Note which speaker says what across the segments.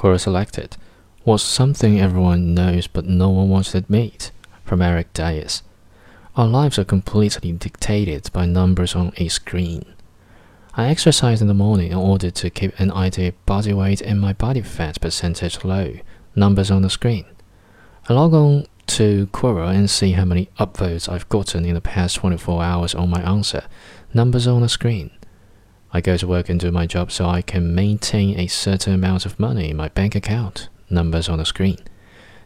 Speaker 1: Quora selected was something everyone knows but no one wants to admit. From Eric Dias. Our lives are completely dictated by numbers on a screen. I exercise in the morning in order to keep an ideal body weight and my body fat percentage low. Numbers on the screen. I log on to Quora and see how many upvotes I've gotten in the past 24 hours on my answer. Numbers on the screen. I go to work and do my job so I can maintain a certain amount of money in my bank account. Numbers on the screen.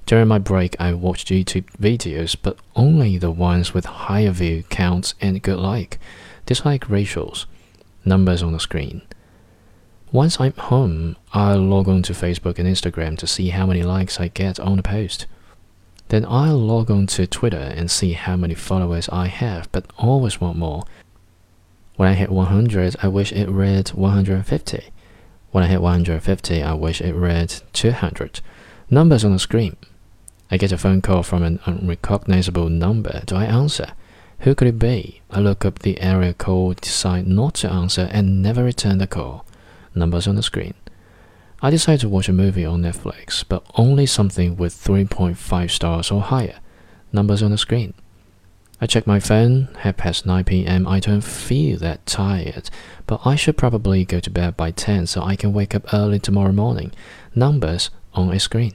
Speaker 1: During my break, I watch YouTube videos, but only the ones with higher view counts and good like. Dislike ratios. Numbers on the screen. Once I'm home, I'll log on to Facebook and Instagram to see how many likes I get on a post. Then I'll log on to Twitter and see how many followers I have, but always want more. When I hit 100, I wish it read 150. When I hit 150, I wish it read 200. Numbers on the screen. I get a phone call from an unrecognizable number. Do I answer? Who could it be? I look up the area code, decide not to answer, and never return the call. Numbers on the screen. I decide to watch a movie on Netflix, but only something with 3.5 stars or higher. Numbers on the screen. I check my phone, half past 9 pm. I don't feel that tired, but I should probably go to bed by 10 so I can wake up early tomorrow morning. Numbers on a screen.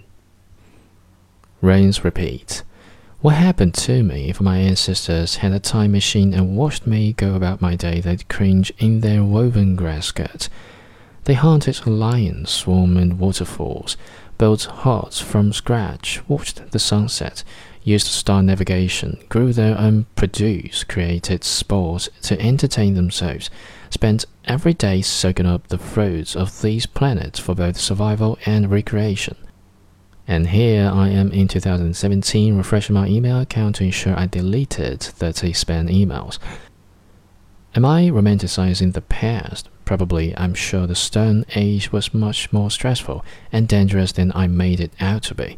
Speaker 1: Rinse repeat. What happened to me if my ancestors had a time machine and watched me go about my day? They'd cringe in their woven grass skirt. They hunted lions, swarmed in waterfalls, built huts from scratch, watched the sunset, used star navigation, grew their own produce, created sports to entertain themselves, spent every day soaking up the fruits of these planets for both survival and recreation. And here I am in 2017 refreshing my email account to ensure I deleted 30 spam emails. Am I romanticizing the past? Probably, I'm sure the Stone Age was much more stressful and dangerous than I made it out to be.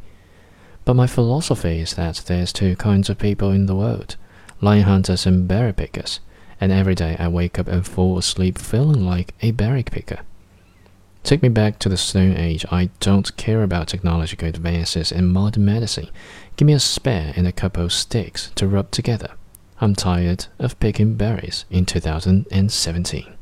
Speaker 1: But my philosophy is that there's two kinds of people in the world lion hunters and berry pickers, and every day I wake up and fall asleep feeling like a berry picker. Take me back to the Stone Age. I don't care about technological advances in modern medicine. Give me a spear and a couple of sticks to rub together. I'm tired of picking berries in 2017.